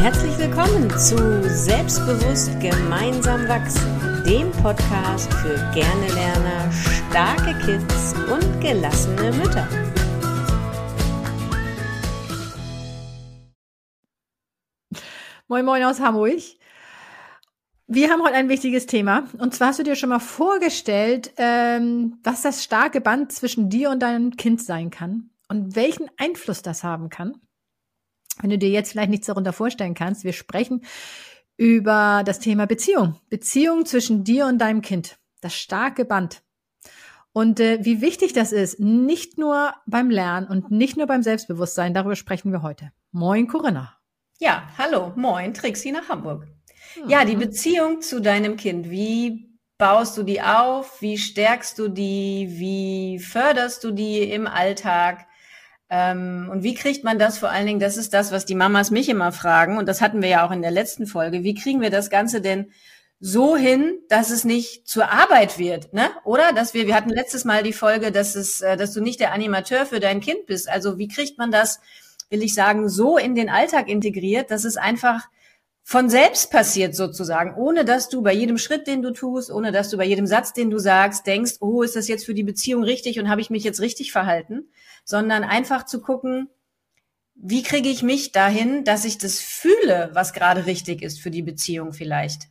Herzlich willkommen zu Selbstbewusst gemeinsam wachsen, dem Podcast für gerne Lerner, starke Kids und gelassene Mütter. Moin Moin aus Hamburg. Wir haben heute ein wichtiges Thema. Und zwar hast du dir schon mal vorgestellt, ähm, was das starke Band zwischen dir und deinem Kind sein kann und welchen Einfluss das haben kann. Wenn du dir jetzt vielleicht nichts darunter vorstellen kannst, wir sprechen über das Thema Beziehung. Beziehung zwischen dir und deinem Kind. Das starke Band. Und äh, wie wichtig das ist, nicht nur beim Lernen und nicht nur beim Selbstbewusstsein, darüber sprechen wir heute. Moin, Corinna. Ja, hallo, moin, Trixie nach Hamburg. Ja, die mhm. Beziehung zu deinem Kind, wie baust du die auf? Wie stärkst du die? Wie förderst du die im Alltag? Ähm, und wie kriegt man das vor allen Dingen, das ist das, was die Mamas mich immer fragen, und das hatten wir ja auch in der letzten Folge, wie kriegen wir das Ganze denn so hin, dass es nicht zur Arbeit wird, ne? Oder? Dass wir, wir hatten letztes Mal die Folge, dass es, äh, dass du nicht der Animateur für dein Kind bist. Also wie kriegt man das, will ich sagen, so in den Alltag integriert, dass es einfach von selbst passiert sozusagen, ohne dass du bei jedem Schritt, den du tust, ohne dass du bei jedem Satz, den du sagst, denkst, oh, ist das jetzt für die Beziehung richtig und habe ich mich jetzt richtig verhalten, sondern einfach zu gucken, wie kriege ich mich dahin, dass ich das fühle, was gerade richtig ist für die Beziehung vielleicht.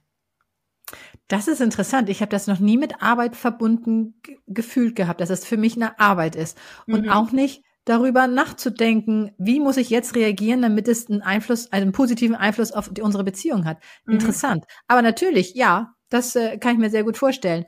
Das ist interessant. Ich habe das noch nie mit Arbeit verbunden gefühlt gehabt, dass es für mich eine Arbeit ist. Und mhm. auch nicht, darüber nachzudenken, wie muss ich jetzt reagieren, damit es einen Einfluss, einen positiven Einfluss auf die, unsere Beziehung hat. Mhm. Interessant. Aber natürlich, ja, das äh, kann ich mir sehr gut vorstellen.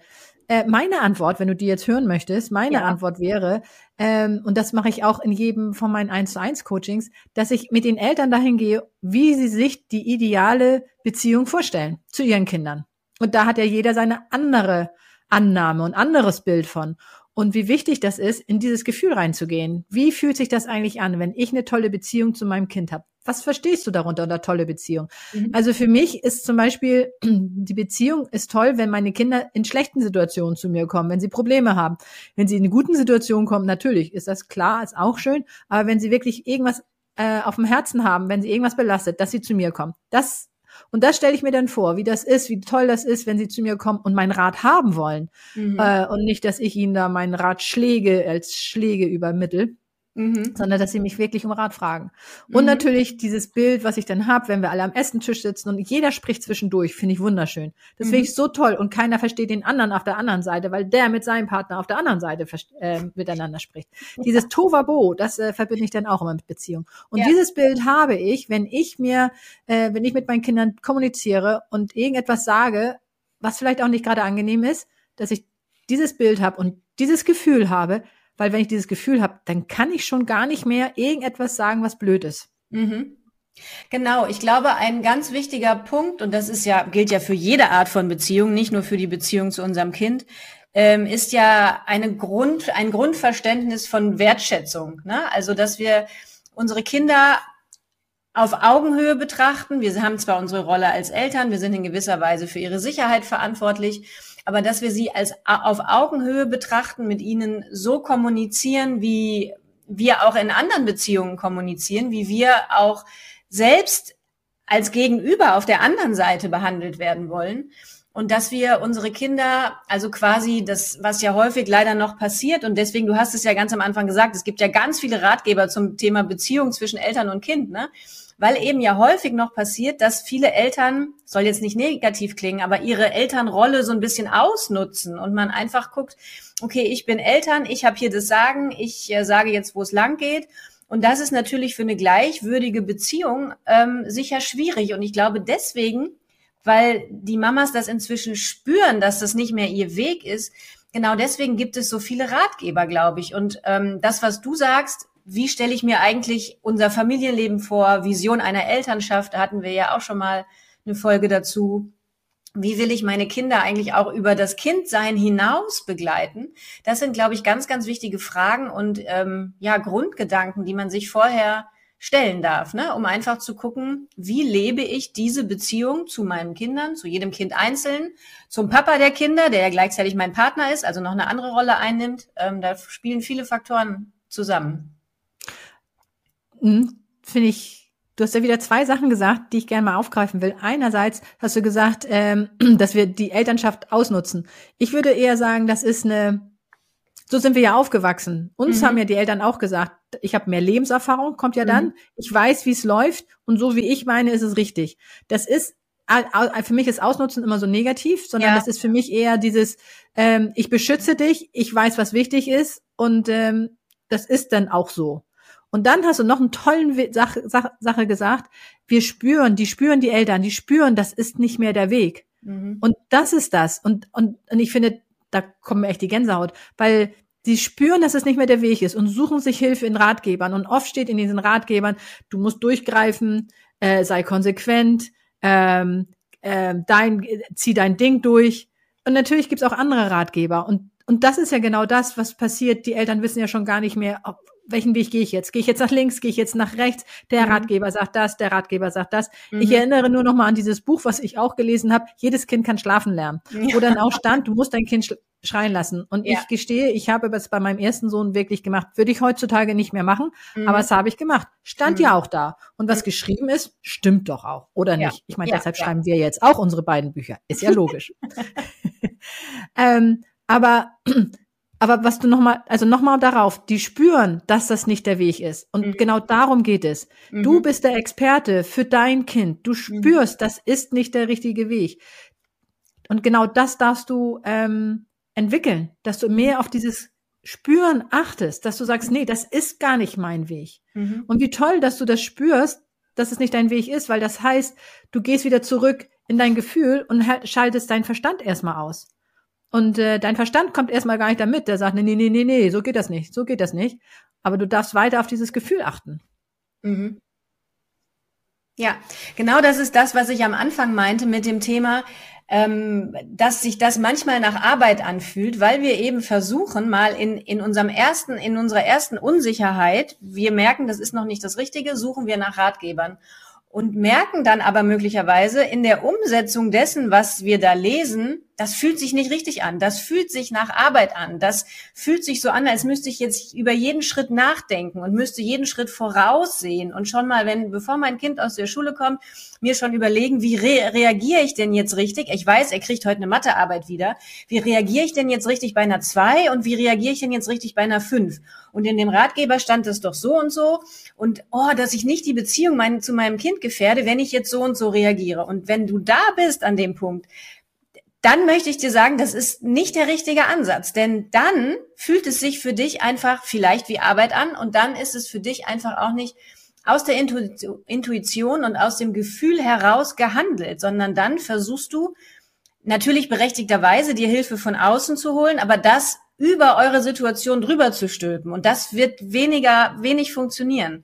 Äh, meine Antwort, wenn du die jetzt hören möchtest, meine ja. Antwort wäre, ähm, und das mache ich auch in jedem von meinen 1 zu 1 Coachings, dass ich mit den Eltern dahin gehe, wie sie sich die ideale Beziehung vorstellen zu ihren Kindern. Und da hat ja jeder seine andere Annahme und anderes Bild von und wie wichtig das ist, in dieses Gefühl reinzugehen. Wie fühlt sich das eigentlich an, wenn ich eine tolle Beziehung zu meinem Kind habe? Was verstehst du darunter unter tolle Beziehung? Mhm. Also für mich ist zum Beispiel die Beziehung ist toll, wenn meine Kinder in schlechten Situationen zu mir kommen, wenn sie Probleme haben. Wenn sie in guten Situationen kommen, natürlich ist das klar, ist auch schön. Aber wenn sie wirklich irgendwas äh, auf dem Herzen haben, wenn sie irgendwas belastet, dass sie zu mir kommen, das und das stelle ich mir dann vor, wie das ist, wie toll das ist, wenn sie zu mir kommen und meinen Rat haben wollen. Mhm. Äh, und nicht, dass ich ihnen da meinen Rat Schläge als Schläge übermittel. Mhm. sondern dass sie mich wirklich um Rat fragen. Und mhm. natürlich dieses Bild, was ich dann habe, wenn wir alle am Essentisch sitzen und jeder spricht zwischendurch, finde ich wunderschön. Das mhm. finde ich so toll und keiner versteht den anderen auf der anderen Seite, weil der mit seinem Partner auf der anderen Seite äh, miteinander spricht. Ja. Dieses Tovabo, das äh, verbinde ich dann auch immer mit Beziehung. Und ja. dieses Bild habe ich, wenn ich mir, äh, wenn ich mit meinen Kindern kommuniziere und irgendetwas sage, was vielleicht auch nicht gerade angenehm ist, dass ich dieses Bild habe und dieses Gefühl habe, weil wenn ich dieses Gefühl habe, dann kann ich schon gar nicht mehr irgendetwas sagen, was blöd ist. Mhm. Genau, ich glaube, ein ganz wichtiger Punkt, und das ist ja, gilt ja für jede Art von Beziehung, nicht nur für die Beziehung zu unserem Kind, ähm, ist ja eine Grund, ein Grundverständnis von Wertschätzung. Ne? Also, dass wir unsere Kinder auf Augenhöhe betrachten. Wir haben zwar unsere Rolle als Eltern, wir sind in gewisser Weise für ihre Sicherheit verantwortlich, aber dass wir sie als auf Augenhöhe betrachten, mit ihnen so kommunizieren, wie wir auch in anderen Beziehungen kommunizieren, wie wir auch selbst als Gegenüber auf der anderen Seite behandelt werden wollen. Und dass wir unsere Kinder, also quasi das, was ja häufig leider noch passiert, und deswegen, du hast es ja ganz am Anfang gesagt, es gibt ja ganz viele Ratgeber zum Thema Beziehung zwischen Eltern und Kind, ne? weil eben ja häufig noch passiert, dass viele Eltern, soll jetzt nicht negativ klingen, aber ihre Elternrolle so ein bisschen ausnutzen und man einfach guckt, okay, ich bin Eltern, ich habe hier das Sagen, ich äh, sage jetzt, wo es lang geht. Und das ist natürlich für eine gleichwürdige Beziehung ähm, sicher schwierig. Und ich glaube deswegen, weil die Mamas das inzwischen spüren, dass das nicht mehr ihr Weg ist, genau deswegen gibt es so viele Ratgeber, glaube ich. Und ähm, das, was du sagst, wie stelle ich mir eigentlich unser Familienleben vor, Vision einer Elternschaft, da hatten wir ja auch schon mal eine Folge dazu. Wie will ich meine Kinder eigentlich auch über das Kindsein hinaus begleiten? Das sind, glaube ich, ganz, ganz wichtige Fragen und ähm, ja Grundgedanken, die man sich vorher stellen darf, ne? um einfach zu gucken, wie lebe ich diese Beziehung zu meinen Kindern, zu jedem Kind einzeln, zum Papa der Kinder, der ja gleichzeitig mein Partner ist, also noch eine andere Rolle einnimmt. Ähm, da spielen viele Faktoren zusammen. Mhm. Finde ich du hast ja wieder zwei Sachen gesagt, die ich gerne mal aufgreifen will. Einerseits hast du gesagt, ähm, dass wir die Elternschaft ausnutzen. Ich würde eher sagen, das ist eine, so sind wir ja aufgewachsen. Uns mhm. haben ja die Eltern auch gesagt, ich habe mehr Lebenserfahrung, kommt ja dann. Mhm. Ich weiß, wie es läuft und so wie ich meine, ist es richtig. Das ist für mich ist Ausnutzen immer so negativ, sondern ja. das ist für mich eher dieses, ähm, ich beschütze dich, ich weiß, was wichtig ist und ähm, das ist dann auch so. Und dann hast du noch einen tollen Sache, Sache gesagt. Wir spüren, die spüren die Eltern, die spüren, das ist nicht mehr der Weg. Mhm. Und das ist das. Und, und, und ich finde, da kommen mir echt die Gänsehaut, weil sie spüren, dass es nicht mehr der Weg ist und suchen sich Hilfe in Ratgebern. Und oft steht in diesen Ratgebern, du musst durchgreifen, äh, sei konsequent, ähm, äh, dein, zieh dein Ding durch. Und natürlich gibt's auch andere Ratgeber. Und, und das ist ja genau das, was passiert. Die Eltern wissen ja schon gar nicht mehr, ob, welchen Weg gehe ich jetzt? Gehe ich jetzt nach links? Gehe ich jetzt nach rechts? Der mhm. Ratgeber sagt das, der Ratgeber sagt das. Mhm. Ich erinnere nur noch mal an dieses Buch, was ich auch gelesen habe. Jedes Kind kann schlafen lernen. Ja. Wo dann auch stand, du musst dein Kind schreien lassen. Und ja. ich gestehe, ich habe es bei meinem ersten Sohn wirklich gemacht. Würde ich heutzutage nicht mehr machen, mhm. aber es habe ich gemacht. Stand mhm. ja auch da. Und was mhm. geschrieben ist, stimmt doch auch, oder ja. nicht? Ich meine, deshalb schreiben wir jetzt auch unsere beiden Bücher. Ist ja logisch. ähm, aber aber was du nochmal, also nochmal darauf, die spüren, dass das nicht der Weg ist. Und mhm. genau darum geht es. Mhm. Du bist der Experte für dein Kind. Du mhm. spürst, mhm. das ist nicht der richtige Weg. Und genau das darfst du ähm, entwickeln, dass du mehr auf dieses Spüren achtest, dass du sagst, nee, das ist gar nicht mein Weg. Mhm. Und wie toll, dass du das spürst, dass es nicht dein Weg ist, weil das heißt, du gehst wieder zurück in dein Gefühl und schaltest deinen Verstand erstmal aus. Und äh, dein Verstand kommt erstmal gar nicht damit. Der sagt, nee, nee, nee, nee, nee, so geht das nicht, so geht das nicht. Aber du darfst weiter auf dieses Gefühl achten. Mhm. Ja, genau das ist das, was ich am Anfang meinte mit dem Thema, ähm, dass sich das manchmal nach Arbeit anfühlt, weil wir eben versuchen, mal in, in unserem ersten, in unserer ersten Unsicherheit, wir merken, das ist noch nicht das Richtige, suchen wir nach Ratgebern und merken dann aber möglicherweise in der Umsetzung dessen, was wir da lesen, das fühlt sich nicht richtig an. Das fühlt sich nach Arbeit an. Das fühlt sich so an, als müsste ich jetzt über jeden Schritt nachdenken und müsste jeden Schritt voraussehen und schon mal, wenn, bevor mein Kind aus der Schule kommt, mir schon überlegen, wie re reagiere ich denn jetzt richtig? Ich weiß, er kriegt heute eine Mathearbeit wieder. Wie reagiere ich denn jetzt richtig bei einer zwei und wie reagiere ich denn jetzt richtig bei einer fünf? Und in dem Ratgeber stand es doch so und so und oh, dass ich nicht die Beziehung mein, zu meinem Kind gefährde, wenn ich jetzt so und so reagiere. Und wenn du da bist an dem Punkt, dann möchte ich dir sagen, das ist nicht der richtige Ansatz, denn dann fühlt es sich für dich einfach vielleicht wie Arbeit an und dann ist es für dich einfach auch nicht aus der Intuition und aus dem Gefühl heraus gehandelt, sondern dann versuchst du natürlich berechtigterweise dir Hilfe von außen zu holen, aber das über eure Situation drüber zu stülpen und das wird weniger, wenig funktionieren.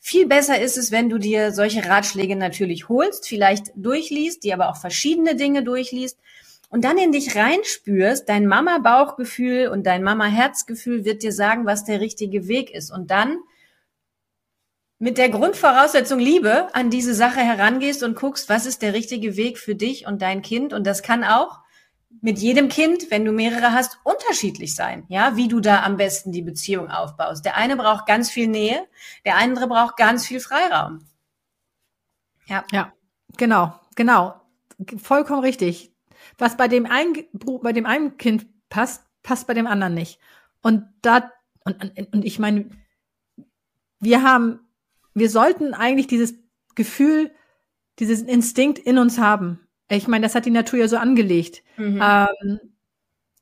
Viel besser ist es, wenn du dir solche Ratschläge natürlich holst, vielleicht durchliest, die aber auch verschiedene Dinge durchliest und dann in dich reinspürst, dein Mama-Bauchgefühl und dein Mama-Herzgefühl wird dir sagen, was der richtige Weg ist. Und dann mit der Grundvoraussetzung Liebe an diese Sache herangehst und guckst, was ist der richtige Weg für dich und dein Kind. Und das kann auch mit jedem Kind, wenn du mehrere hast, unterschiedlich sein, ja, wie du da am besten die Beziehung aufbaust. Der eine braucht ganz viel Nähe, der andere braucht ganz viel Freiraum. Ja. Ja, genau, genau. Vollkommen richtig was bei dem einen, bei dem einen Kind passt, passt bei dem anderen nicht. Und da, und, und ich meine, wir haben, wir sollten eigentlich dieses Gefühl, dieses Instinkt in uns haben. Ich meine, das hat die Natur ja so angelegt. Mhm. Ähm,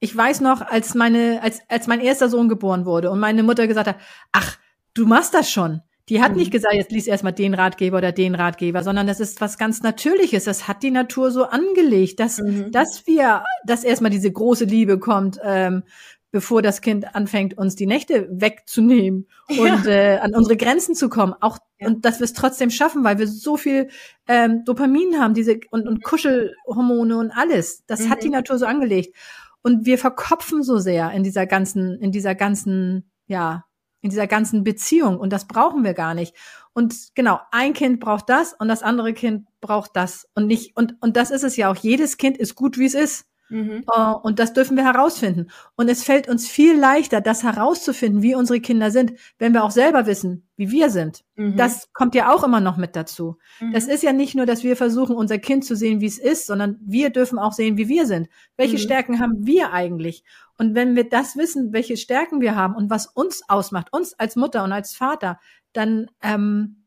ich weiß noch, als meine, als, als mein erster Sohn geboren wurde und meine Mutter gesagt hat, ach, du machst das schon. Die hat mhm. nicht gesagt, jetzt lies erstmal den Ratgeber oder den Ratgeber, sondern das ist was ganz Natürliches. Das hat die Natur so angelegt, dass, mhm. dass wir, dass erstmal diese große Liebe kommt, ähm, bevor das Kind anfängt, uns die Nächte wegzunehmen und ja. äh, an unsere Grenzen zu kommen. Auch ja. und dass wir es trotzdem schaffen, weil wir so viel ähm, Dopamin haben, diese und, und Kuschelhormone und alles. Das mhm. hat die mhm. Natur so angelegt. Und wir verkopfen so sehr in dieser ganzen, in dieser ganzen, ja, in dieser ganzen Beziehung. Und das brauchen wir gar nicht. Und genau, ein Kind braucht das und das andere Kind braucht das. Und nicht, und, und das ist es ja auch. Jedes Kind ist gut, wie es ist. Mhm. Uh, und das dürfen wir herausfinden. Und es fällt uns viel leichter, das herauszufinden, wie unsere Kinder sind, wenn wir auch selber wissen, wie wir sind. Mhm. Das kommt ja auch immer noch mit dazu. Mhm. Das ist ja nicht nur, dass wir versuchen, unser Kind zu sehen, wie es ist, sondern wir dürfen auch sehen, wie wir sind. Welche mhm. Stärken haben wir eigentlich? Und wenn wir das wissen, welche Stärken wir haben und was uns ausmacht, uns als Mutter und als Vater, dann ähm,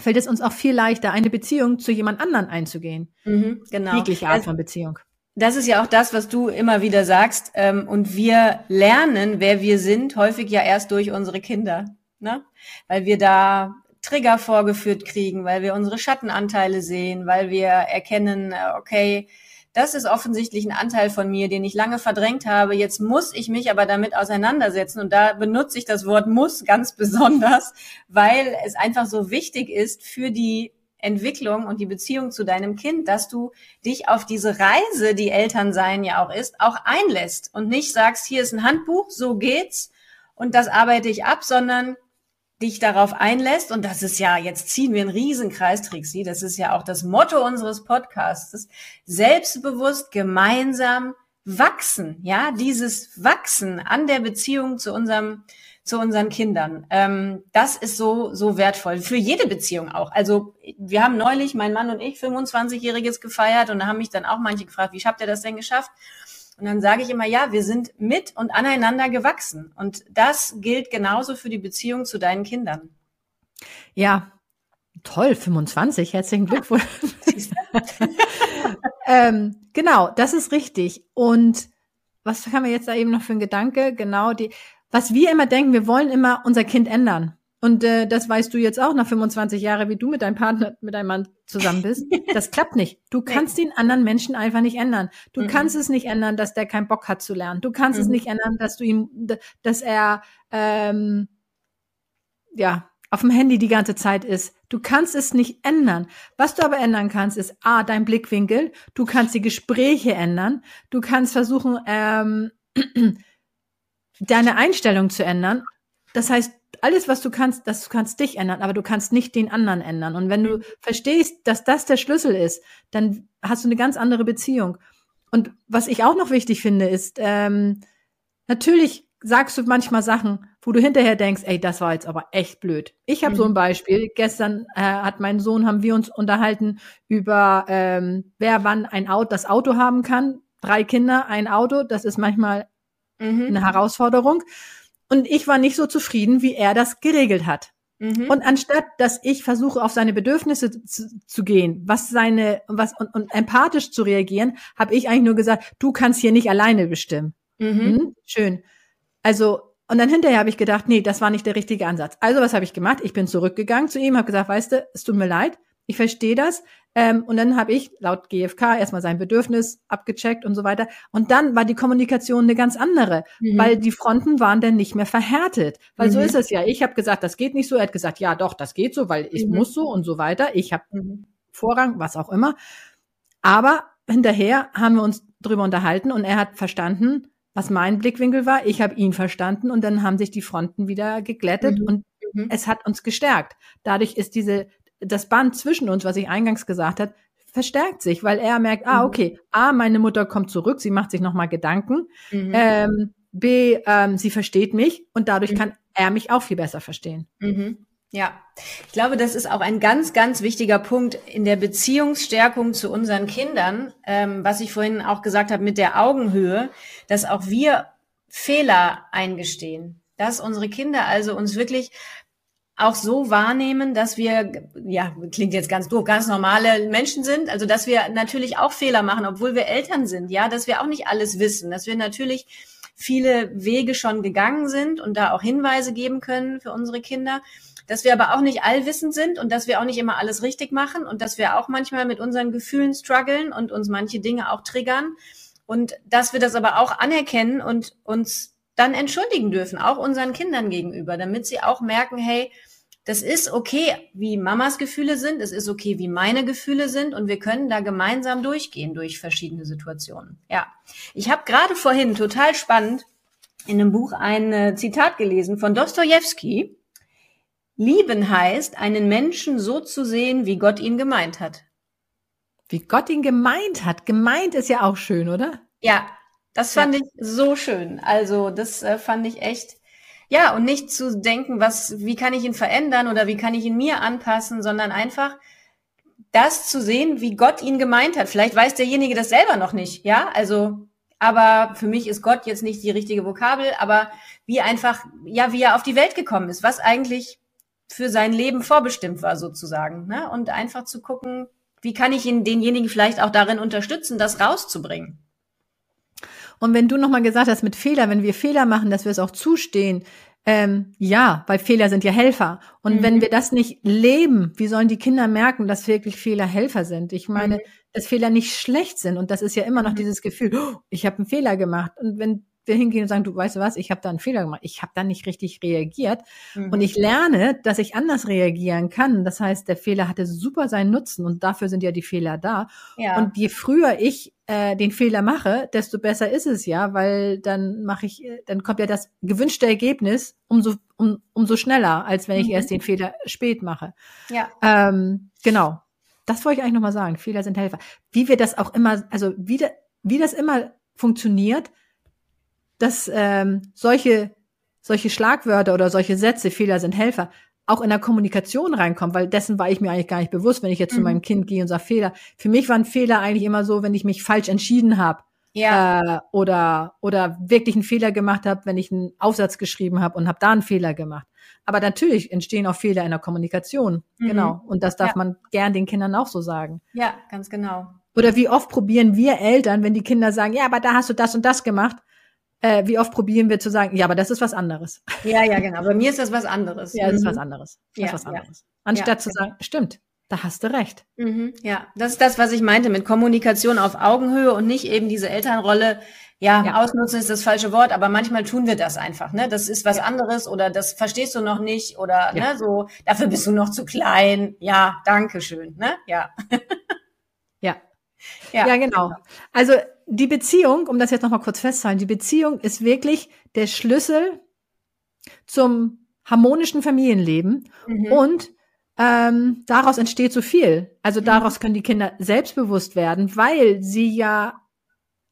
fällt es uns auch viel leichter, eine Beziehung zu jemand anderen einzugehen. Mhm, genau. Jegliche Art von Beziehung. Das ist ja auch das, was du immer wieder sagst. Ähm, und wir lernen, wer wir sind, häufig ja erst durch unsere Kinder. Ne? Weil wir da Trigger vorgeführt kriegen, weil wir unsere Schattenanteile sehen, weil wir erkennen, äh, okay, das ist offensichtlich ein Anteil von mir, den ich lange verdrängt habe. Jetzt muss ich mich aber damit auseinandersetzen. Und da benutze ich das Wort muss ganz besonders, weil es einfach so wichtig ist für die Entwicklung und die Beziehung zu deinem Kind, dass du dich auf diese Reise, die Elternsein ja auch ist, auch einlässt und nicht sagst, hier ist ein Handbuch, so geht's und das arbeite ich ab, sondern dich darauf einlässt, und das ist ja, jetzt ziehen wir einen Riesenkreis, Trixie, das ist ja auch das Motto unseres Podcasts, selbstbewusst gemeinsam wachsen, ja, dieses Wachsen an der Beziehung zu unserem zu unseren Kindern. Ähm, das ist so, so wertvoll. Für jede Beziehung auch. Also wir haben neulich, mein Mann und ich, 25-Jähriges gefeiert und da haben mich dann auch manche gefragt, wie habt ihr das denn geschafft? Und dann sage ich immer, ja, wir sind mit und aneinander gewachsen. Und das gilt genauso für die Beziehung zu deinen Kindern. Ja, toll, 25, herzlichen Glückwunsch. ähm, genau, das ist richtig. Und was haben wir jetzt da eben noch für einen Gedanke? Genau, die, was wir immer denken, wir wollen immer unser Kind ändern. Und äh, das weißt du jetzt auch nach 25 Jahren, wie du mit deinem Partner, mit deinem Mann zusammen bist. Das klappt nicht. Du kannst den anderen Menschen einfach nicht ändern. Du mhm. kannst es nicht ändern, dass der keinen Bock hat zu lernen. Du kannst mhm. es nicht ändern, dass du ihm, dass er ähm, ja auf dem Handy die ganze Zeit ist. Du kannst es nicht ändern. Was du aber ändern kannst, ist a dein Blickwinkel. Du kannst die Gespräche ändern. Du kannst versuchen ähm, deine Einstellung zu ändern. Das heißt, alles, was du kannst, das du kannst dich ändern, aber du kannst nicht den anderen ändern. Und wenn du verstehst, dass das der Schlüssel ist, dann hast du eine ganz andere Beziehung. Und was ich auch noch wichtig finde, ist, ähm, natürlich sagst du manchmal Sachen, wo du hinterher denkst, ey, das war jetzt aber echt blöd. Ich habe mhm. so ein Beispiel. Gestern äh, hat mein Sohn, haben wir uns unterhalten über, ähm, wer wann ein Auto, das Auto haben kann. Drei Kinder, ein Auto. Das ist manchmal mhm. eine Herausforderung. Und ich war nicht so zufrieden, wie er das geregelt hat. Mhm. Und anstatt, dass ich versuche, auf seine Bedürfnisse zu, zu gehen, was seine, was und, und empathisch zu reagieren, habe ich eigentlich nur gesagt, du kannst hier nicht alleine bestimmen. Mhm. Hm? Schön. Also und dann hinterher habe ich gedacht, nee, das war nicht der richtige Ansatz. Also was habe ich gemacht? Ich bin zurückgegangen zu ihm, habe gesagt, weißt du, es tut mir leid, ich verstehe das. Ähm, und dann habe ich laut GfK erstmal sein Bedürfnis abgecheckt und so weiter. Und dann war die Kommunikation eine ganz andere, mhm. weil die Fronten waren dann nicht mehr verhärtet. Weil mhm. so ist es ja. Ich habe gesagt, das geht nicht so. Er hat gesagt, ja doch, das geht so, weil ich mhm. muss so und so weiter. Ich habe mhm. Vorrang, was auch immer. Aber hinterher haben wir uns drüber unterhalten und er hat verstanden, was mein Blickwinkel war. Ich habe ihn verstanden und dann haben sich die Fronten wieder geglättet mhm. und mhm. es hat uns gestärkt. Dadurch ist diese das Band zwischen uns, was ich eingangs gesagt habe, verstärkt sich, weil er merkt, ah, mhm. okay, A, meine Mutter kommt zurück, sie macht sich nochmal Gedanken, mhm. ähm, B, ähm, sie versteht mich und dadurch mhm. kann er mich auch viel besser verstehen. Mhm. Ja, ich glaube, das ist auch ein ganz, ganz wichtiger Punkt in der Beziehungsstärkung zu unseren Kindern, ähm, was ich vorhin auch gesagt habe mit der Augenhöhe, dass auch wir Fehler eingestehen, dass unsere Kinder also uns wirklich auch so wahrnehmen, dass wir, ja, klingt jetzt ganz doof, ganz normale Menschen sind, also dass wir natürlich auch Fehler machen, obwohl wir Eltern sind, ja, dass wir auch nicht alles wissen, dass wir natürlich viele Wege schon gegangen sind und da auch Hinweise geben können für unsere Kinder, dass wir aber auch nicht allwissend sind und dass wir auch nicht immer alles richtig machen und dass wir auch manchmal mit unseren Gefühlen strugglen und uns manche Dinge auch triggern und dass wir das aber auch anerkennen und uns dann entschuldigen dürfen, auch unseren Kindern gegenüber, damit sie auch merken, hey, das ist okay, wie Mamas Gefühle sind, es ist okay, wie meine Gefühle sind und wir können da gemeinsam durchgehen durch verschiedene Situationen. Ja, ich habe gerade vorhin total spannend in einem Buch ein äh, Zitat gelesen von Dostoevsky. Lieben heißt, einen Menschen so zu sehen, wie Gott ihn gemeint hat. Wie Gott ihn gemeint hat. Gemeint ist ja auch schön, oder? Ja, das fand ja. ich so schön. Also das äh, fand ich echt, ja, und nicht zu denken, was, wie kann ich ihn verändern oder wie kann ich ihn mir anpassen, sondern einfach das zu sehen, wie Gott ihn gemeint hat. Vielleicht weiß derjenige das selber noch nicht, ja, also, aber für mich ist Gott jetzt nicht die richtige Vokabel, aber wie einfach, ja, wie er auf die Welt gekommen ist, was eigentlich für sein Leben vorbestimmt war sozusagen, ne? Und einfach zu gucken, wie kann ich ihn denjenigen vielleicht auch darin unterstützen, das rauszubringen. Und wenn du nochmal gesagt hast, mit Fehler, wenn wir Fehler machen, dass wir es auch zustehen, ähm, ja, weil Fehler sind ja Helfer. Und mhm. wenn wir das nicht leben, wie sollen die Kinder merken, dass wirklich Fehler Helfer sind? Ich meine, mhm. dass Fehler nicht schlecht sind. Und das ist ja immer noch mhm. dieses Gefühl, oh, ich habe einen Fehler gemacht. Und wenn wir hingehen und sagen, du weißt du was, ich habe da einen Fehler gemacht, ich habe da nicht richtig reagiert mhm. und ich lerne, dass ich anders reagieren kann. Das heißt, der Fehler hatte super seinen Nutzen und dafür sind ja die Fehler da. Ja. Und je früher ich äh, den Fehler mache, desto besser ist es ja, weil dann mache ich, dann kommt ja das gewünschte Ergebnis umso um, umso schneller, als wenn ich mhm. erst den Fehler spät mache. Ja. Ähm, genau. Das wollte ich eigentlich nochmal sagen. Fehler sind Helfer. Wie wir das auch immer, also wie, da, wie das immer funktioniert, dass ähm, solche, solche Schlagwörter oder solche Sätze, Fehler sind Helfer, auch in der Kommunikation reinkommen, weil dessen war ich mir eigentlich gar nicht bewusst, wenn ich jetzt mhm. zu meinem Kind gehe und sage Fehler. Für mich waren Fehler eigentlich immer so, wenn ich mich falsch entschieden habe. Ja. Äh, oder, oder wirklich einen Fehler gemacht habe, wenn ich einen Aufsatz geschrieben habe und habe da einen Fehler gemacht. Aber natürlich entstehen auch Fehler in der Kommunikation. Mhm. Genau. Und das darf ja. man gern den Kindern auch so sagen. Ja, ganz genau. Oder wie oft probieren wir Eltern, wenn die Kinder sagen, ja, aber da hast du das und das gemacht, äh, wie oft probieren wir zu sagen, ja, aber das ist was anderes. Ja, ja, genau. Bei mir ist das was anderes. Ja, das ist was mhm. anderes. Das ja, ist was anderes. Ja. Anstatt ja, zu sagen, stimmt, da hast du recht. Mhm, ja, das ist das, was ich meinte mit Kommunikation auf Augenhöhe und nicht eben diese Elternrolle. Ja, ja, ausnutzen ist das falsche Wort, aber manchmal tun wir das einfach. Ne, das ist was anderes oder das verstehst du noch nicht oder ne, so. Dafür bist du noch zu klein. Ja, danke schön. Ne, ja. ja. Ja, ja genau. Also die Beziehung, um das jetzt nochmal kurz festzuhalten, die Beziehung ist wirklich der Schlüssel zum harmonischen Familienleben mhm. und ähm, daraus entsteht so viel. Also mhm. daraus können die Kinder selbstbewusst werden, weil sie ja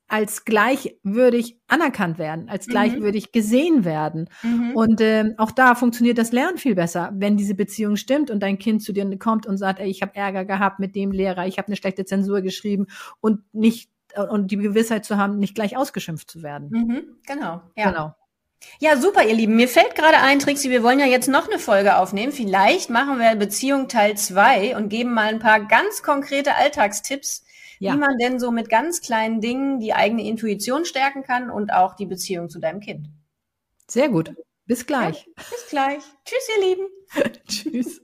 als gleichwürdig anerkannt werden, als mhm. gleichwürdig gesehen werden. Mhm. Und ähm, auch da funktioniert das Lernen viel besser, wenn diese Beziehung stimmt und dein Kind zu dir kommt und sagt, ey, ich habe Ärger gehabt mit dem Lehrer, ich habe eine schlechte Zensur geschrieben und nicht und die Gewissheit zu haben, nicht gleich ausgeschimpft zu werden. Mhm, genau, ja. Genau. Ja, super, ihr Lieben. Mir fällt gerade ein, Trixie, wir wollen ja jetzt noch eine Folge aufnehmen. Vielleicht machen wir Beziehung Teil zwei und geben mal ein paar ganz konkrete Alltagstipps, ja. wie man denn so mit ganz kleinen Dingen die eigene Intuition stärken kann und auch die Beziehung zu deinem Kind. Sehr gut. Bis gleich. Ja, bis gleich. Tschüss, ihr Lieben. Tschüss.